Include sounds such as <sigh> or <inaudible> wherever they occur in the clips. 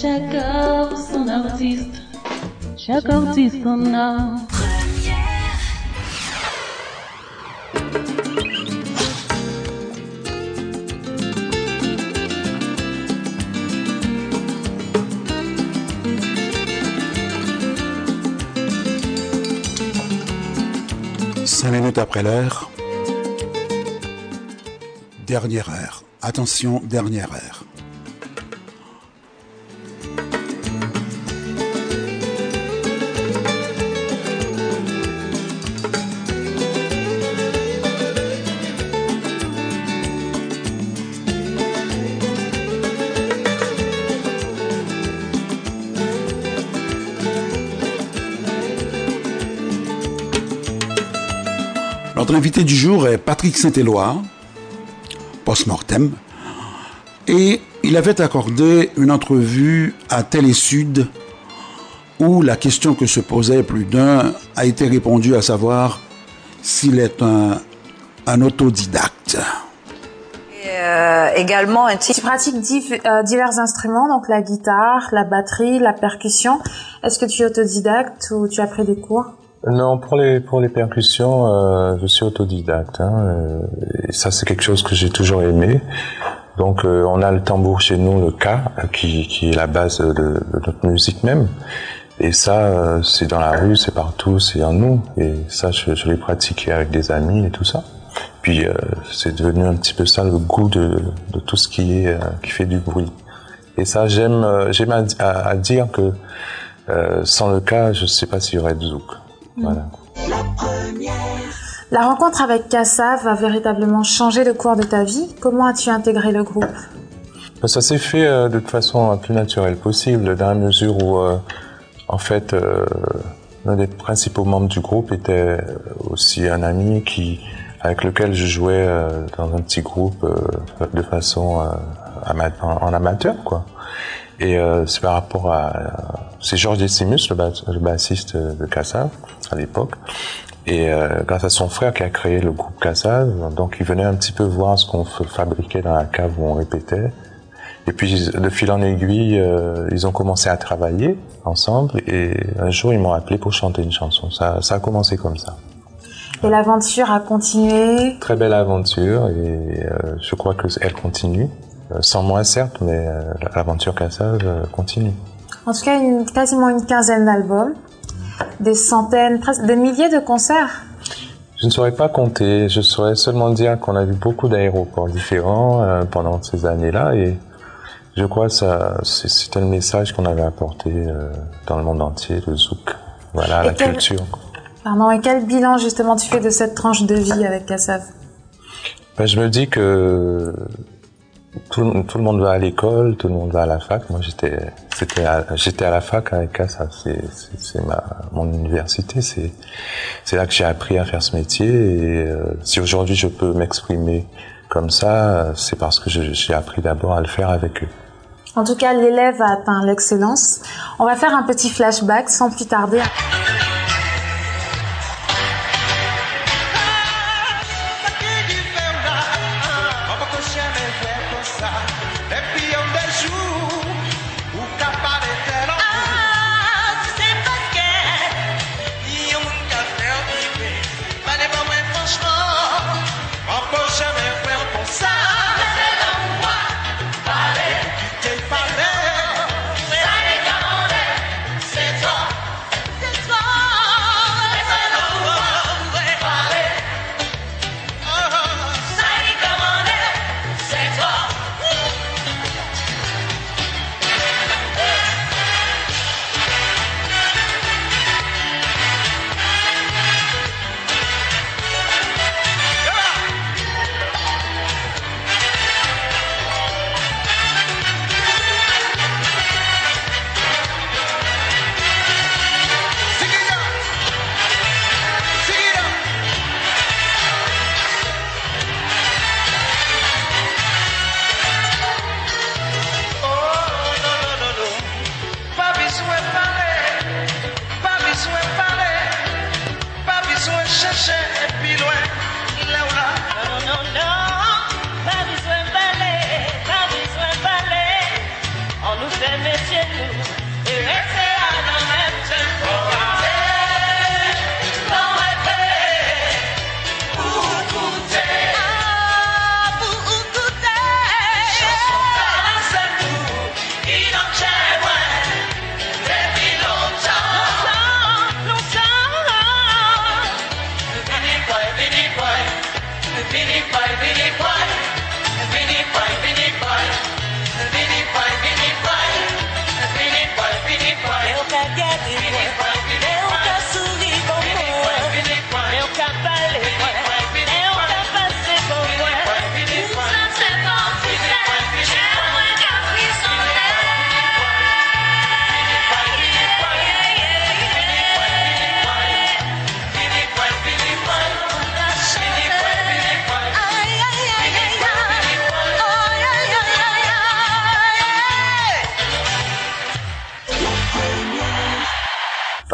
chaque heure, son artiste. Chaque artiste en a. Cinq minutes après l'heure. Dernière heure. Attention, dernière heure. Notre invité du jour est Patrick Saint-Éloi, post-mortem, et il avait accordé une entrevue à Télé Sud où la question que se posait plus d'un a été répondue à savoir s'il est un, autodidacte. Euh, également, tu pratiques euh, divers instruments, donc la guitare, la batterie, la percussion. Est-ce que tu es autodidacte ou tu as pris des cours? Non, pour les pour les percussions, euh, je suis autodidacte. Hein, euh, et ça, c'est quelque chose que j'ai toujours aimé. Donc, euh, on a le tambour chez nous, le K, euh, qui qui est la base de, de notre musique même. Et ça, euh, c'est dans la rue, c'est partout, c'est en nous. Et ça, je, je l'ai pratiqué avec des amis et tout ça. Puis, euh, c'est devenu un petit peu ça le goût de, de tout ce qui est qui fait du bruit. Et ça, j'aime j'aime à, à- dire que sans le K, je sais pas s'il y aurait de zouk. Voilà. La rencontre avec Kassav a véritablement changé le cours de ta vie. Comment as-tu intégré le groupe? Ça s'est fait euh, de toute façon la plus naturelle possible, dans la mesure où, euh, en fait, euh, l'un des principaux membres du groupe était aussi un ami qui, avec lequel je jouais dans un petit groupe de façon en, en amateur, quoi. Et euh, c'est par rapport à, c'est Georges Decimus, le, bas- le bassiste de Cassav à l'époque. Et euh, grâce à son frère qui a créé le groupe Cassav, donc il venait un petit peu voir ce qu'on fabriquait dans la cave où on répétait. Et puis de fil en aiguille, euh, ils ont commencé à travailler ensemble. Et un jour, ils m'ont appelé pour chanter une chanson. Ça, ça a commencé comme ça. Et l'aventure a continué? Très belle aventure et euh, je crois que elle continue. Euh, sans moi certes, mais euh, l'aventure Cassav euh, continue. En tout cas, une, quasiment une quinzaine d'albums, des centaines, presque des milliers de concerts. Je ne saurais pas compter, je saurais seulement dire qu'on a vu beaucoup d'aéroports différents euh, pendant ces années-là et je crois que c'était le message qu'on avait apporté euh, dans le monde entier, le zouk, voilà, Et la quel- culture. Pardon, et quel bilan justement tu fais de cette tranche de vie avec Kassav Ben, je me dis que tout, le- monde va à l'école, tout le monde va à la fac. Moi, j'étais, c'était, à- j'étais à la fac avec ça. C'est, c'est, ma, mon université. C'est, c'est là que j'ai appris à faire ce métier. Et euh, si aujourd'hui je peux m'exprimer comme ça, c'est parce que j'ai appris d'abord à le faire avec eux. En tout cas, l'élève a atteint l'excellence. On va faire un petit flashback sans plus tarder.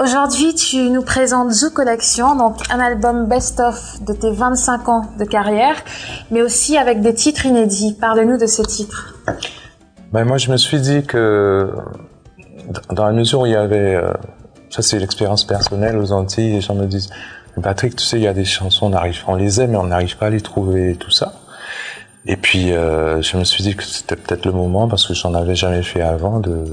Aujourd'hui, tu nous présentes Zoo Collection, donc un album best-of de tes 25 ans de carrière, mais aussi avec des titres inédits. Parle-nous de ces titres. Ben moi, je me suis dit que dans la mesure où il y avait, euh, ça c'est l'expérience personnelle aux Antilles, les gens me disent, Patrick, tu sais, il y a des chansons, on on les aime, mais on n'arrive pas à les trouver tout ça. Et puis, euh, je me suis dit que c'était peut-être le moment, parce que j'en avais jamais fait avant de,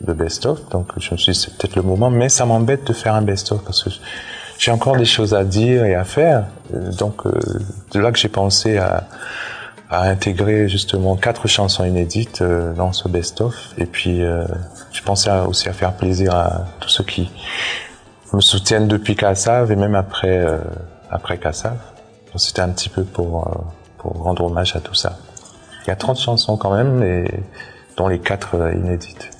de best-of. Donc, je me suis dit, c'est peut-être le moment, mais ça m'embête de faire un best-of, parce que j'ai encore des choses à dire et à faire. Donc, euh, de là que j'ai pensé à, à, intégrer justement quatre chansons inédites euh, dans ce best-of. Et puis, euh, je pensais aussi à faire plaisir à tous ceux qui me soutiennent depuis Kassav et même après, euh, après Kassav. C'était un petit peu pour pour rendre hommage à tout ça. Il y a 30 chansons quand même, et dont les 4 euh, inédites.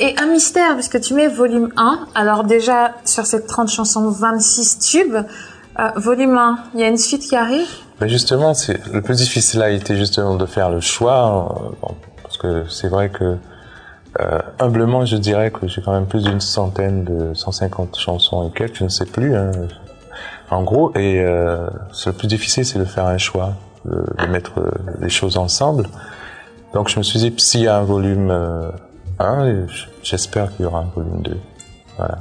Et un mystère, puisque tu mets volume 1. Alors déjà, sur ces 30 chansons, 26 tubes. Euh, volume 1, il y a une suite qui arrive? Ben Justement, c'est le plus difficile a été justement de faire le choix, euh, parce que c'est vrai que euh, humblement, je dirais que j'ai quand même plus d'une centaine de 150 chansons et quelques, je ne sais plus, hein, en gros. Et euh, le plus difficile, c'est de faire un choix de, mettre les choses ensemble. Donc je me suis dit, s'il y a un volume 1, euh, j'espère qu'il y aura un volume 2. Voilà.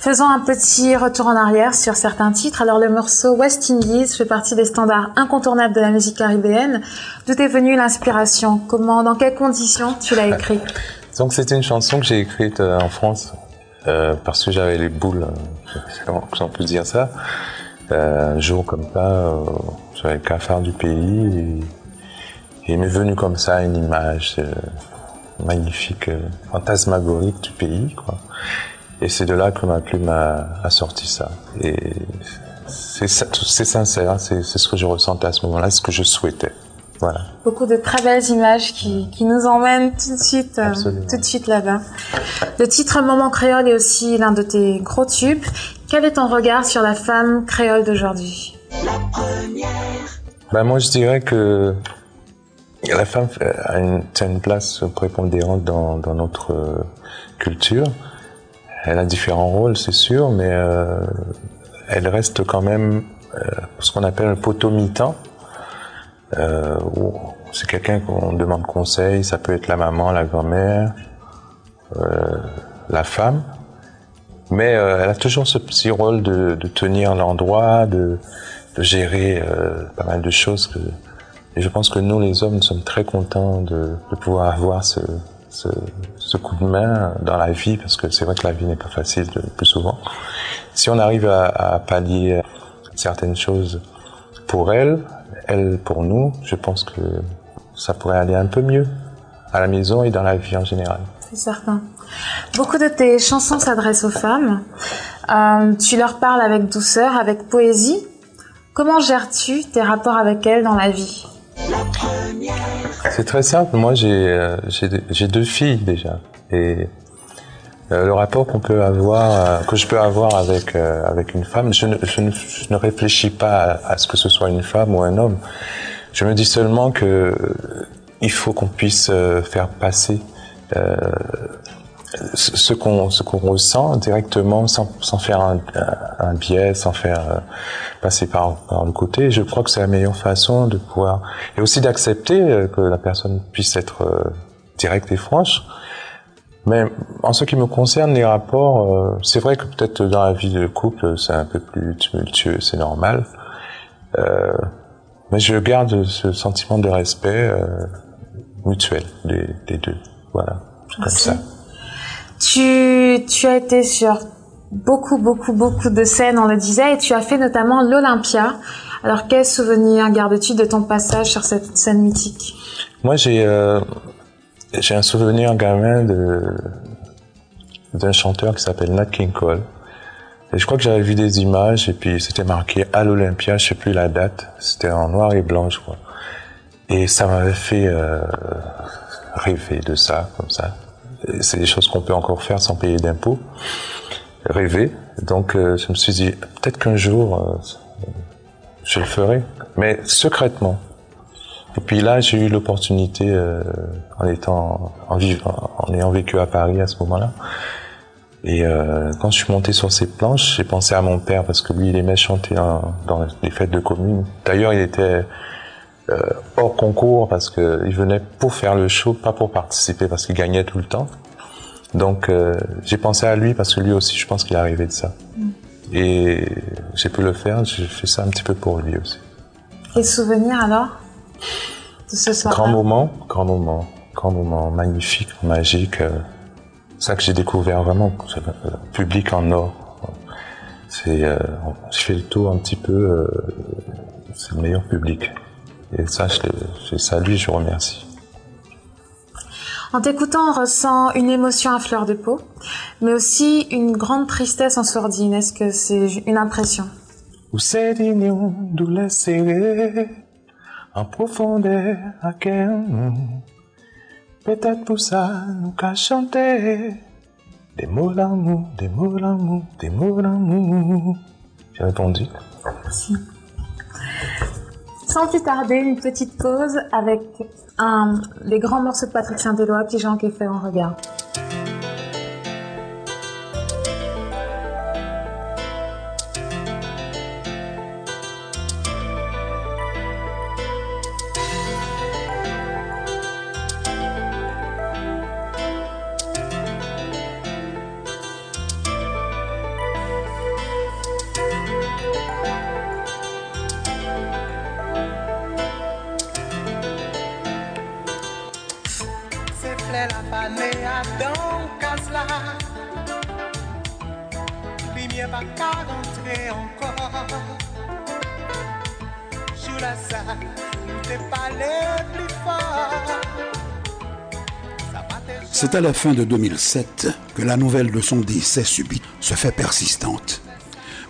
Faisons un petit retour en arrière sur certains titres. Alors le morceau West Indies fait partie des standards incontournables de la musique caribéenne. D'où est venue l'inspiration? Comment, dans quelles conditions tu l'as écrit? <laughs> Donc c'était une chanson que j'ai écrite euh, en France euh, parce que j'avais les boules, si on peut dire ça. Euh, un jour comme ça, euh, j'avais le cafard du pays et, il m'est venu comme ça une image euh, magnifique, fantasmagorique du pays, quoi. Et c'est de là que ma plume a, a sorti ça. Et c'est sincère, hein, c'est ce que je ressentais à ce moment-là, ce que je souhaitais. Voilà. Beaucoup de très belles images qui, qui nous emmènent tout de suite, tout de suite là-bas. Le titre Moment créole est aussi l'un de tes gros tubes. Quel est ton regard sur la femme créole d'aujourd'hui? La première. Ben moi, je dirais que la femme a une, place prépondérante dans, dans notre euh, culture. Elle a différents rôles, c'est sûr, mais euh, elle reste quand même euh, ce qu'on appelle un poteau mi-temps. C'est quelqu'un qu'on demande conseil, ça peut être la maman, la grand-mère, la femme. Mais elle a toujours ce petit rôle de, de tenir l'endroit, de, gérer euh, pas mal de choses. Et je pense que nous, les hommes, nous sommes très contents de, pouvoir avoir ce, coup de main dans la vie, parce que c'est vrai que la vie n'est pas facile le plus souvent. Si on arrive à, à pallier certaines choses pour elle, elle pour nous, je pense que ça pourrait aller un peu mieux à la maison et dans la vie en général. C'est certain. Beaucoup de tes chansons s'adressent aux femmes. Euh, tu leur parles avec douceur, avec poésie. Comment gères-tu tes rapports avec elles dans la vie? C'est très simple. Moi, j'ai euh, deux filles déjà. Et euh, le rapport qu'on peut avoir, euh, que je peux avoir avec avec une femme, je ne, je ne, réfléchis pas à, à, ce que ce soit une femme ou un homme. Je me dis seulement que il faut qu'on puisse faire passer ce qu'on ce qu'on ressent directement sans, sans faire un, un, biais, sans faire euh, passer par, par le côté. Je crois que c'est la meilleure façon de pouvoir et aussi d'accepter euh, que la personne puisse être euh, directe et franche. Mais en ce qui me concerne, les rapports, c'est vrai que peut-être dans la vie de couple, c'est un peu plus tumultueux, c'est normal. mais je garde ce sentiment de respect mutuel des, des deux. Voilà, comme ça. Tu, tu as été sur beaucoup, beaucoup, beaucoup de scènes, on le disait, et tu as fait notamment l'Olympia Alors, quel souvenir gardes-tu de ton passage sur cette scène mythique? Moi, j'ai euh, un souvenir gamin de d'un chanteur qui s'appelle Nat King Cole. Et je crois que j'avais vu des images et puis c'était marqué à l'Olympia, je sais plus la date, c'était en noir et blanc, je crois. Et ça m'avait fait euh, rêver de ça, comme ça. C'est des choses qu'on peut encore faire sans payer d'impôts. Rêver. Donc euh, je me suis dit, peut-être qu'un jour, euh, je le ferai, mais secrètement. Et puis là, j'ai eu l'opportunité, euh, en étant, en vivant, en ayant vécu à Paris à ce moment-là. Et euh, quand je suis monté sur ces planches, j'ai pensé à mon père parce que lui, il aimait chanter dans les fêtes de commune. D'ailleurs, il était hors concours parce que il venait pour faire le show, pas pour participer parce qu'il gagnait tout le temps. Donc euh, j'ai pensé à lui parce que lui aussi, je pense qu'il est arrivé de ça. Mm. Et j'ai pu le faire. J'ai fait ça un petit peu pour lui aussi. Et souvenir alors de ce soir Grand moment, grand moment, grand moment, magnifique, magique. Euh, ça que j'ai découvert vraiment, euh, public en or. C'est, euh, je fais le tour un petit peu. Euh, c'est le meilleur public. Et ça, je, je salue, je remercie. En t'écoutant, on ressent une émotion à fleur de peau, mais aussi une grande tristesse en sourdine. Est-ce que c'est une impression? En profondeur à Peut-être pour ça, nous qu'à chanter des mots d'amour, des mots d'amour, des mots d'amour. J'ai répondu. Merci. Sans plus tarder, une petite pause avec un, les grands morceaux de Patrick Saint-Éloi, Petit Jean qui fait en regard. C'est à la fin de 2007 que la nouvelle de son décès subit se fait persistante.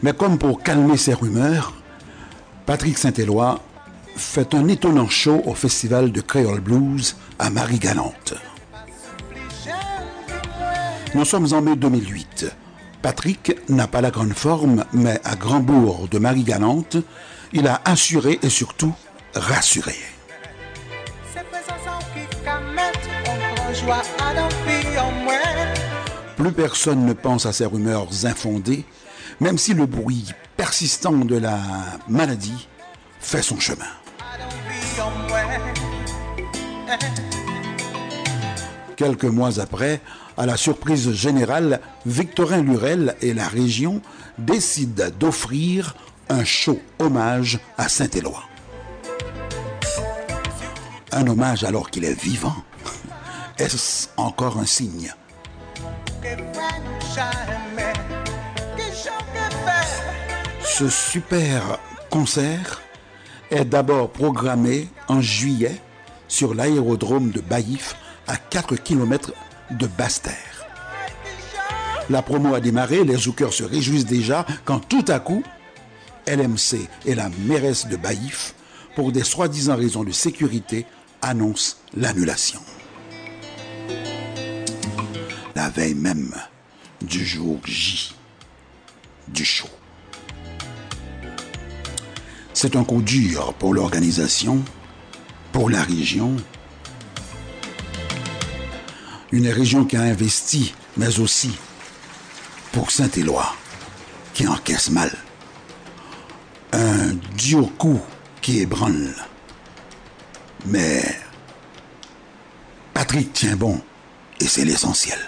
Mais comme pour calmer ces rumeurs, Patrick Saint-Éloi fait un étonnant show au festival de Creole Blues à Marie-Galante. Nous sommes en mai 2008. Patrick n'a pas la grande forme, mais à Grandbourg de Marie-Galante, il a assuré et surtout rassuré. Plus personne ne pense à ces rumeurs infondées, même si le bruit persistant de la maladie fait son chemin. Quelques mois après, à la surprise générale, Victorin Lurel et la région décident d'offrir un show hommage à Saint-Éloi. Un hommage alors qu'il est vivant. Est-ce encore un signe? Ce super concert est d'abord programmé en juillet sur l'aérodrome de Baïf à 4 km de Basse-Terre. La promo a démarré, les zoukers se réjouissent déjà quand tout à coup, LMC et la mairesse de Baïf, pour des soi-disant raisons de sécurité, annoncent l'annulation. La veille même du jour J du show. C'est un coup dur pour l'organisation, pour la région. Une région qui a investi, mais aussi pour Saint-Éloi, qui encaisse mal. Un dur coup qui ébranle. Mais Patrick tient bon, et c'est l'essentiel.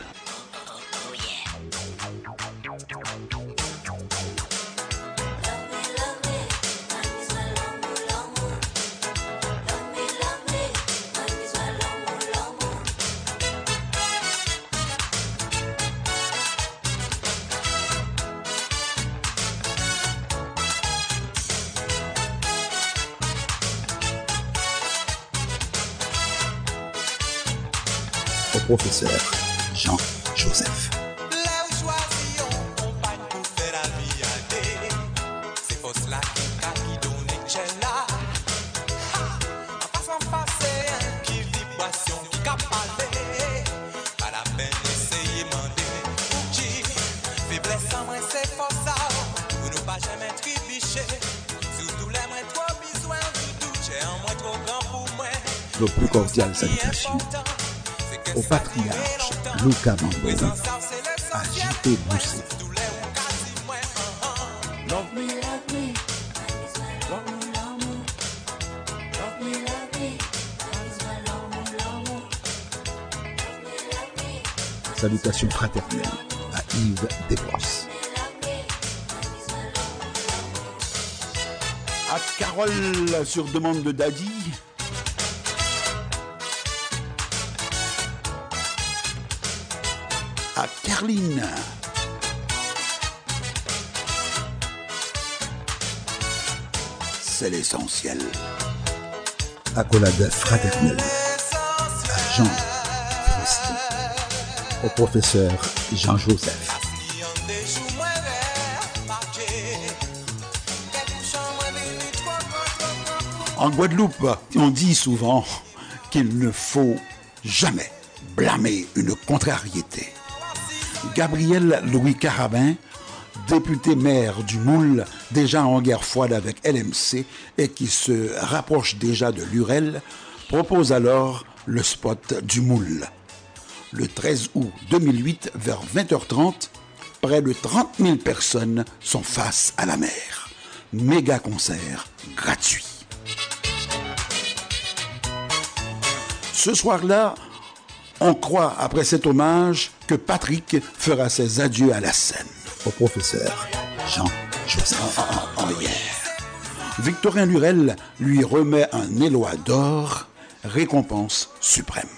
Professeur Jean-Joseph. nos plus cordiales salutations au patriarche Luca Mambo, à J.P. Boussé. Salutations fraternelles à Yves Desbrosses. À Carole sur demande de Daddy. Carline. C'est l'essentiel. Accolade fraternelle à Jean Christ, au professeur Jean-Joseph. En Guadeloupe, on dit souvent qu'il ne faut jamais blâmer une contrariété. Gabriel Louis Carabin, député maire du Moule, déjà en guerre froide avec LMC et qui se rapproche déjà de l'UREL, propose alors le spot du Moule. Le 13 août 2008, vers 20h30, près de 30 000 personnes sont face à la mer. Méga concert gratuit. Ce soir-là, on croit, après cet hommage, que Patrick fera ses adieux à la scène. Au professeur Jean-Joseph Victorin Lurel lui remet un éloi d'or, récompense suprême.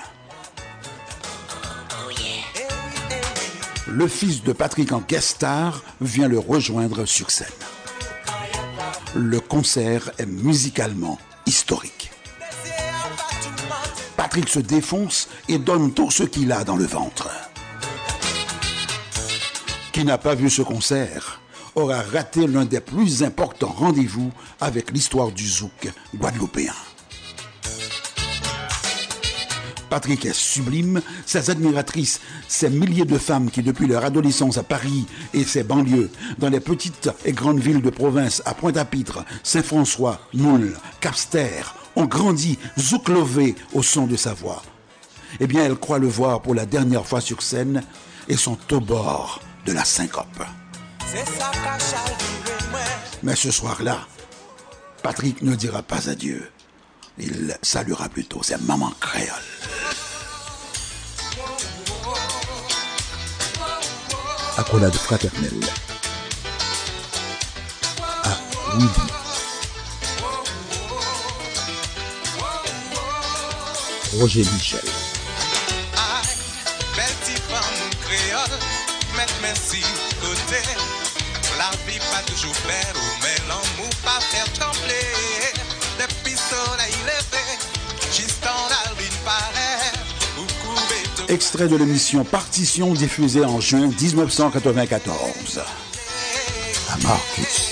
Le fils de Patrick en guest star vient le rejoindre sur scène. Le concert est musicalement historique. Patrick se défonce et donne tout ce qu'il a dans le ventre. Qui n'a pas vu ce concert aura raté l'un des plus importants rendez-vous avec l'histoire du zouk guadeloupéen. Patrick est sublime, ses admiratrices, ces milliers de femmes qui depuis leur adolescence à Paris et ses banlieues, dans les petites et grandes villes de province à Pointe-à-Pitre, Saint-François, Moule, Capster, ont grandi zouklovés au son de sa voix. Eh bien, elles croient le voir pour la dernière fois sur scène et sont au bord de la syncope. Mais ce soir-là, Patrick ne dira pas adieu. Il saluera plutôt sa maman créole. Accolade fraternelle à. Roger Michel. merci côté. La vie pas toujours belle, mais l'amour pas faire trembler. Depuis soleil levé, juste en la ligne paraît. Extrait de l'émission Partition diffusée en juin 1994. À Marcus.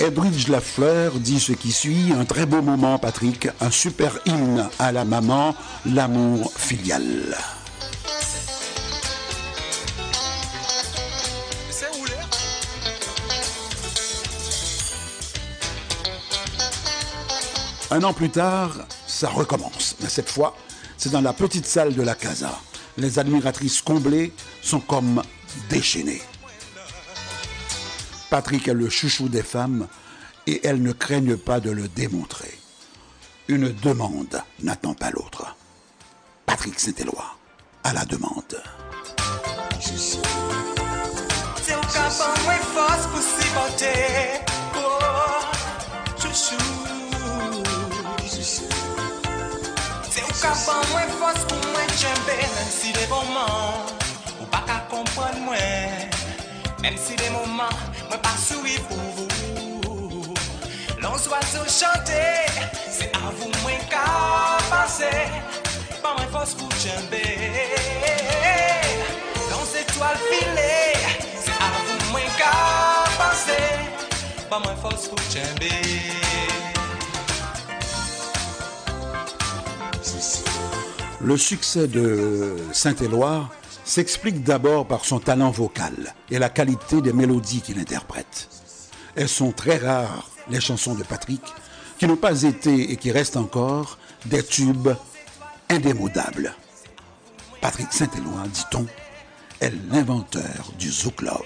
Edridge Lafleur dit ce qui suit, un très beau moment Patrick, un super hymne à la maman, l'amour filial. Un an plus tard, ça recommence, mais cette fois, c'est dans la petite salle de la casa. Les admiratrices comblées sont comme déchaînée. Patrick est le chouchou des femmes et elles ne craignent pas de le démontrer. Une demande n'attend pas l'autre. Patrick Saint-Éloi, à la demande. Oh, ou. Même si des moments, moi pas sourire pour vous. L'on oiseaux chanter, c'est à vous moins qu'à passer. Pas moins force pour djembe. Dans étoiles filées, c'est à vous moins qu'à passer. Pas moins force pour djembe. Le succès de Saint-Éloi s'explique d'abord par son talent vocal et la qualité des mélodies qu'il interprète. Elles sont très rares, les chansons de Patrick, qui n'ont pas été et qui restent encore des tubes indémodables. Patrick Saint-Éloi, dit-on, est l'inventeur du Zouk Love.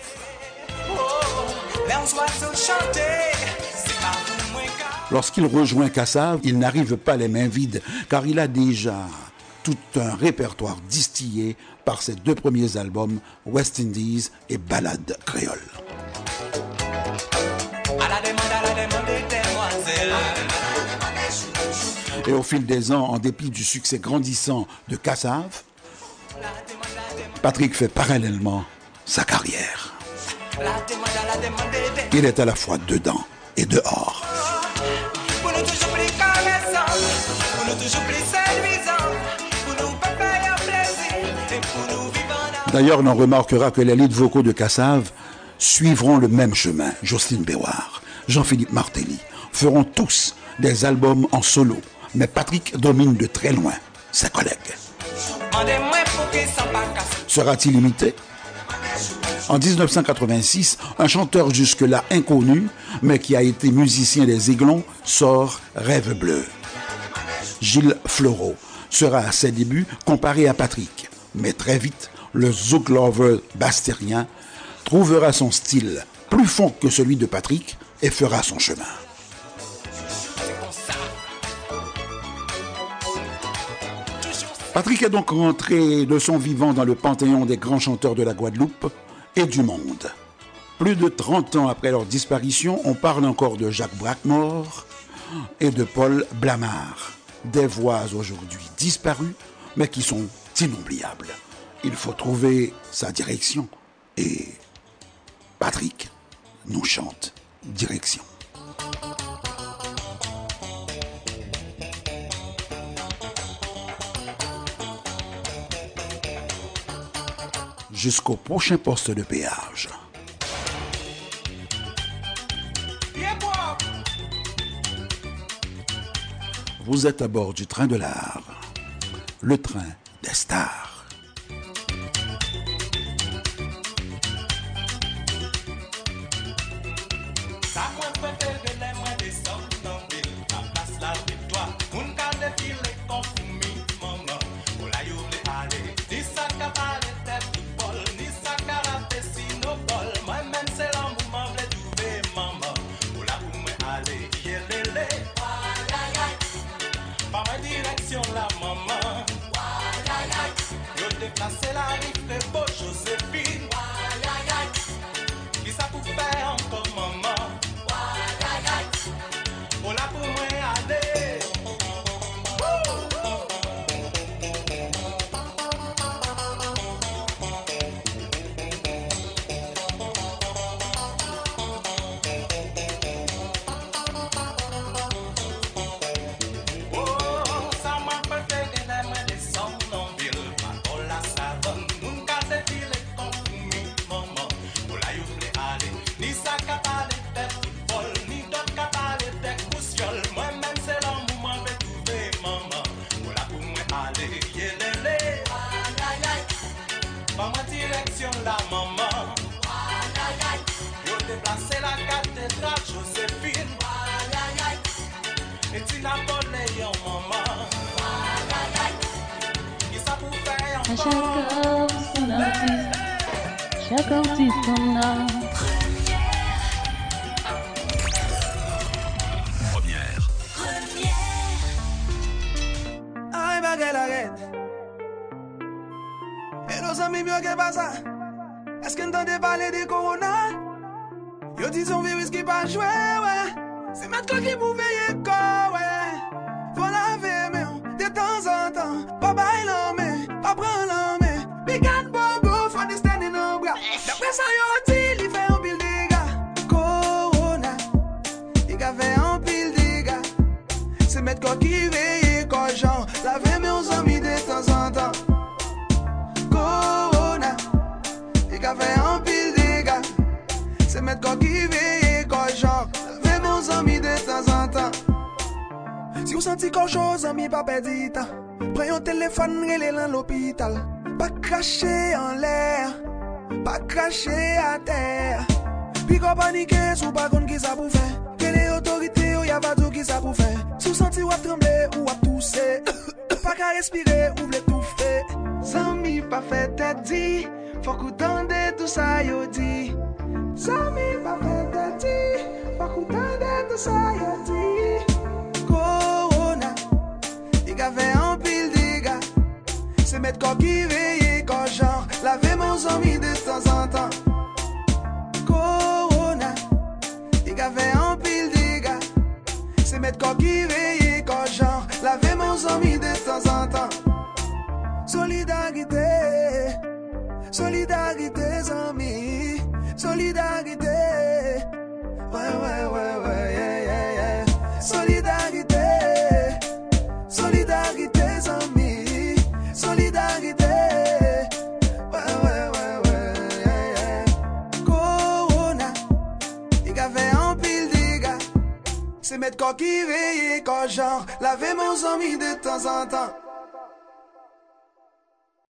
Les oiseaux chanter, c'est à vous moins qu'à Lorsqu'il rejoint Kassav, il n'arrive pas les mains vides, car il a déjà tout un répertoire distillé par ses deux premiers albums, West Indies et Ballade créole. Et au fil des ans, en dépit du succès grandissant de demande, Patrick fait parallèlement sa carrière. Il est à la fois dedans et dehors. D'ailleurs, on remarquera que les leads vocaux de Kassav suivront le même chemin. Jocelyne Béouard, Jean-Philippe Martelly feront tous des albums en solo. Mais Patrick domine de très loin pas cassés. Sera-t-il imité? En 1986, un chanteur jusque-là inconnu, mais qui a été musicien des Aiglons, sort Rêve bleu. Gilles Fleureau sera à ses débuts comparé à Patrick, mais très vite, le Zouk bastérien trouvera son style plus fond que celui de Patrick et fera son chemin. Patrick est donc rentré de son vivant dans le panthéon des grands chanteurs de la Guadeloupe et du monde. Plus de 30 ans après leur disparition, on parle encore de Jacques Brackmore et de Paul Blamard. Des voix aujourd'hui disparues, mais qui sont inoubliables. Il faut trouver sa direction. Et Patrick nous chante direction. Jusqu'au prochain poste de péage. Vous êtes à bord du train de l'art, le train des stars. Artiste. chaque artiste en a. Première. Ay, bagay la red E nos ami myo ke pa sa Eske n'tande pale de korona Yo di son virus ki pa jwe, wè Se met ko ki pou senti koujou zami pa pedi tan Pren yon telefon rele lan l'opital Pa krashe an lèr pa krashe a tè Pi ko panike sou pa kon ki sa pou fè Ke le otorite ou yo yavadou ki sa pou fè Sou senti wap tremble ou wap tousè <coughs> Pa ka respire ou vle tou fè Zami pa fè tè di. Fok ou tande tout sa yo di. Zami pa fè tè di. Fok ou tande tout sa yo di. Se met ko ki veye ko jan Lave mon zami de tan an tan Korona Li ka fè an pil diga Se met ko ki veye ko jan Lave mon zami de tan an tan Solidarité Solidarité zami Solidarité. Ouais ouais ouais ouais yeah yeah yeah. Solidarité Se met ko ki veye ko jan Lave mon zami de tan an tan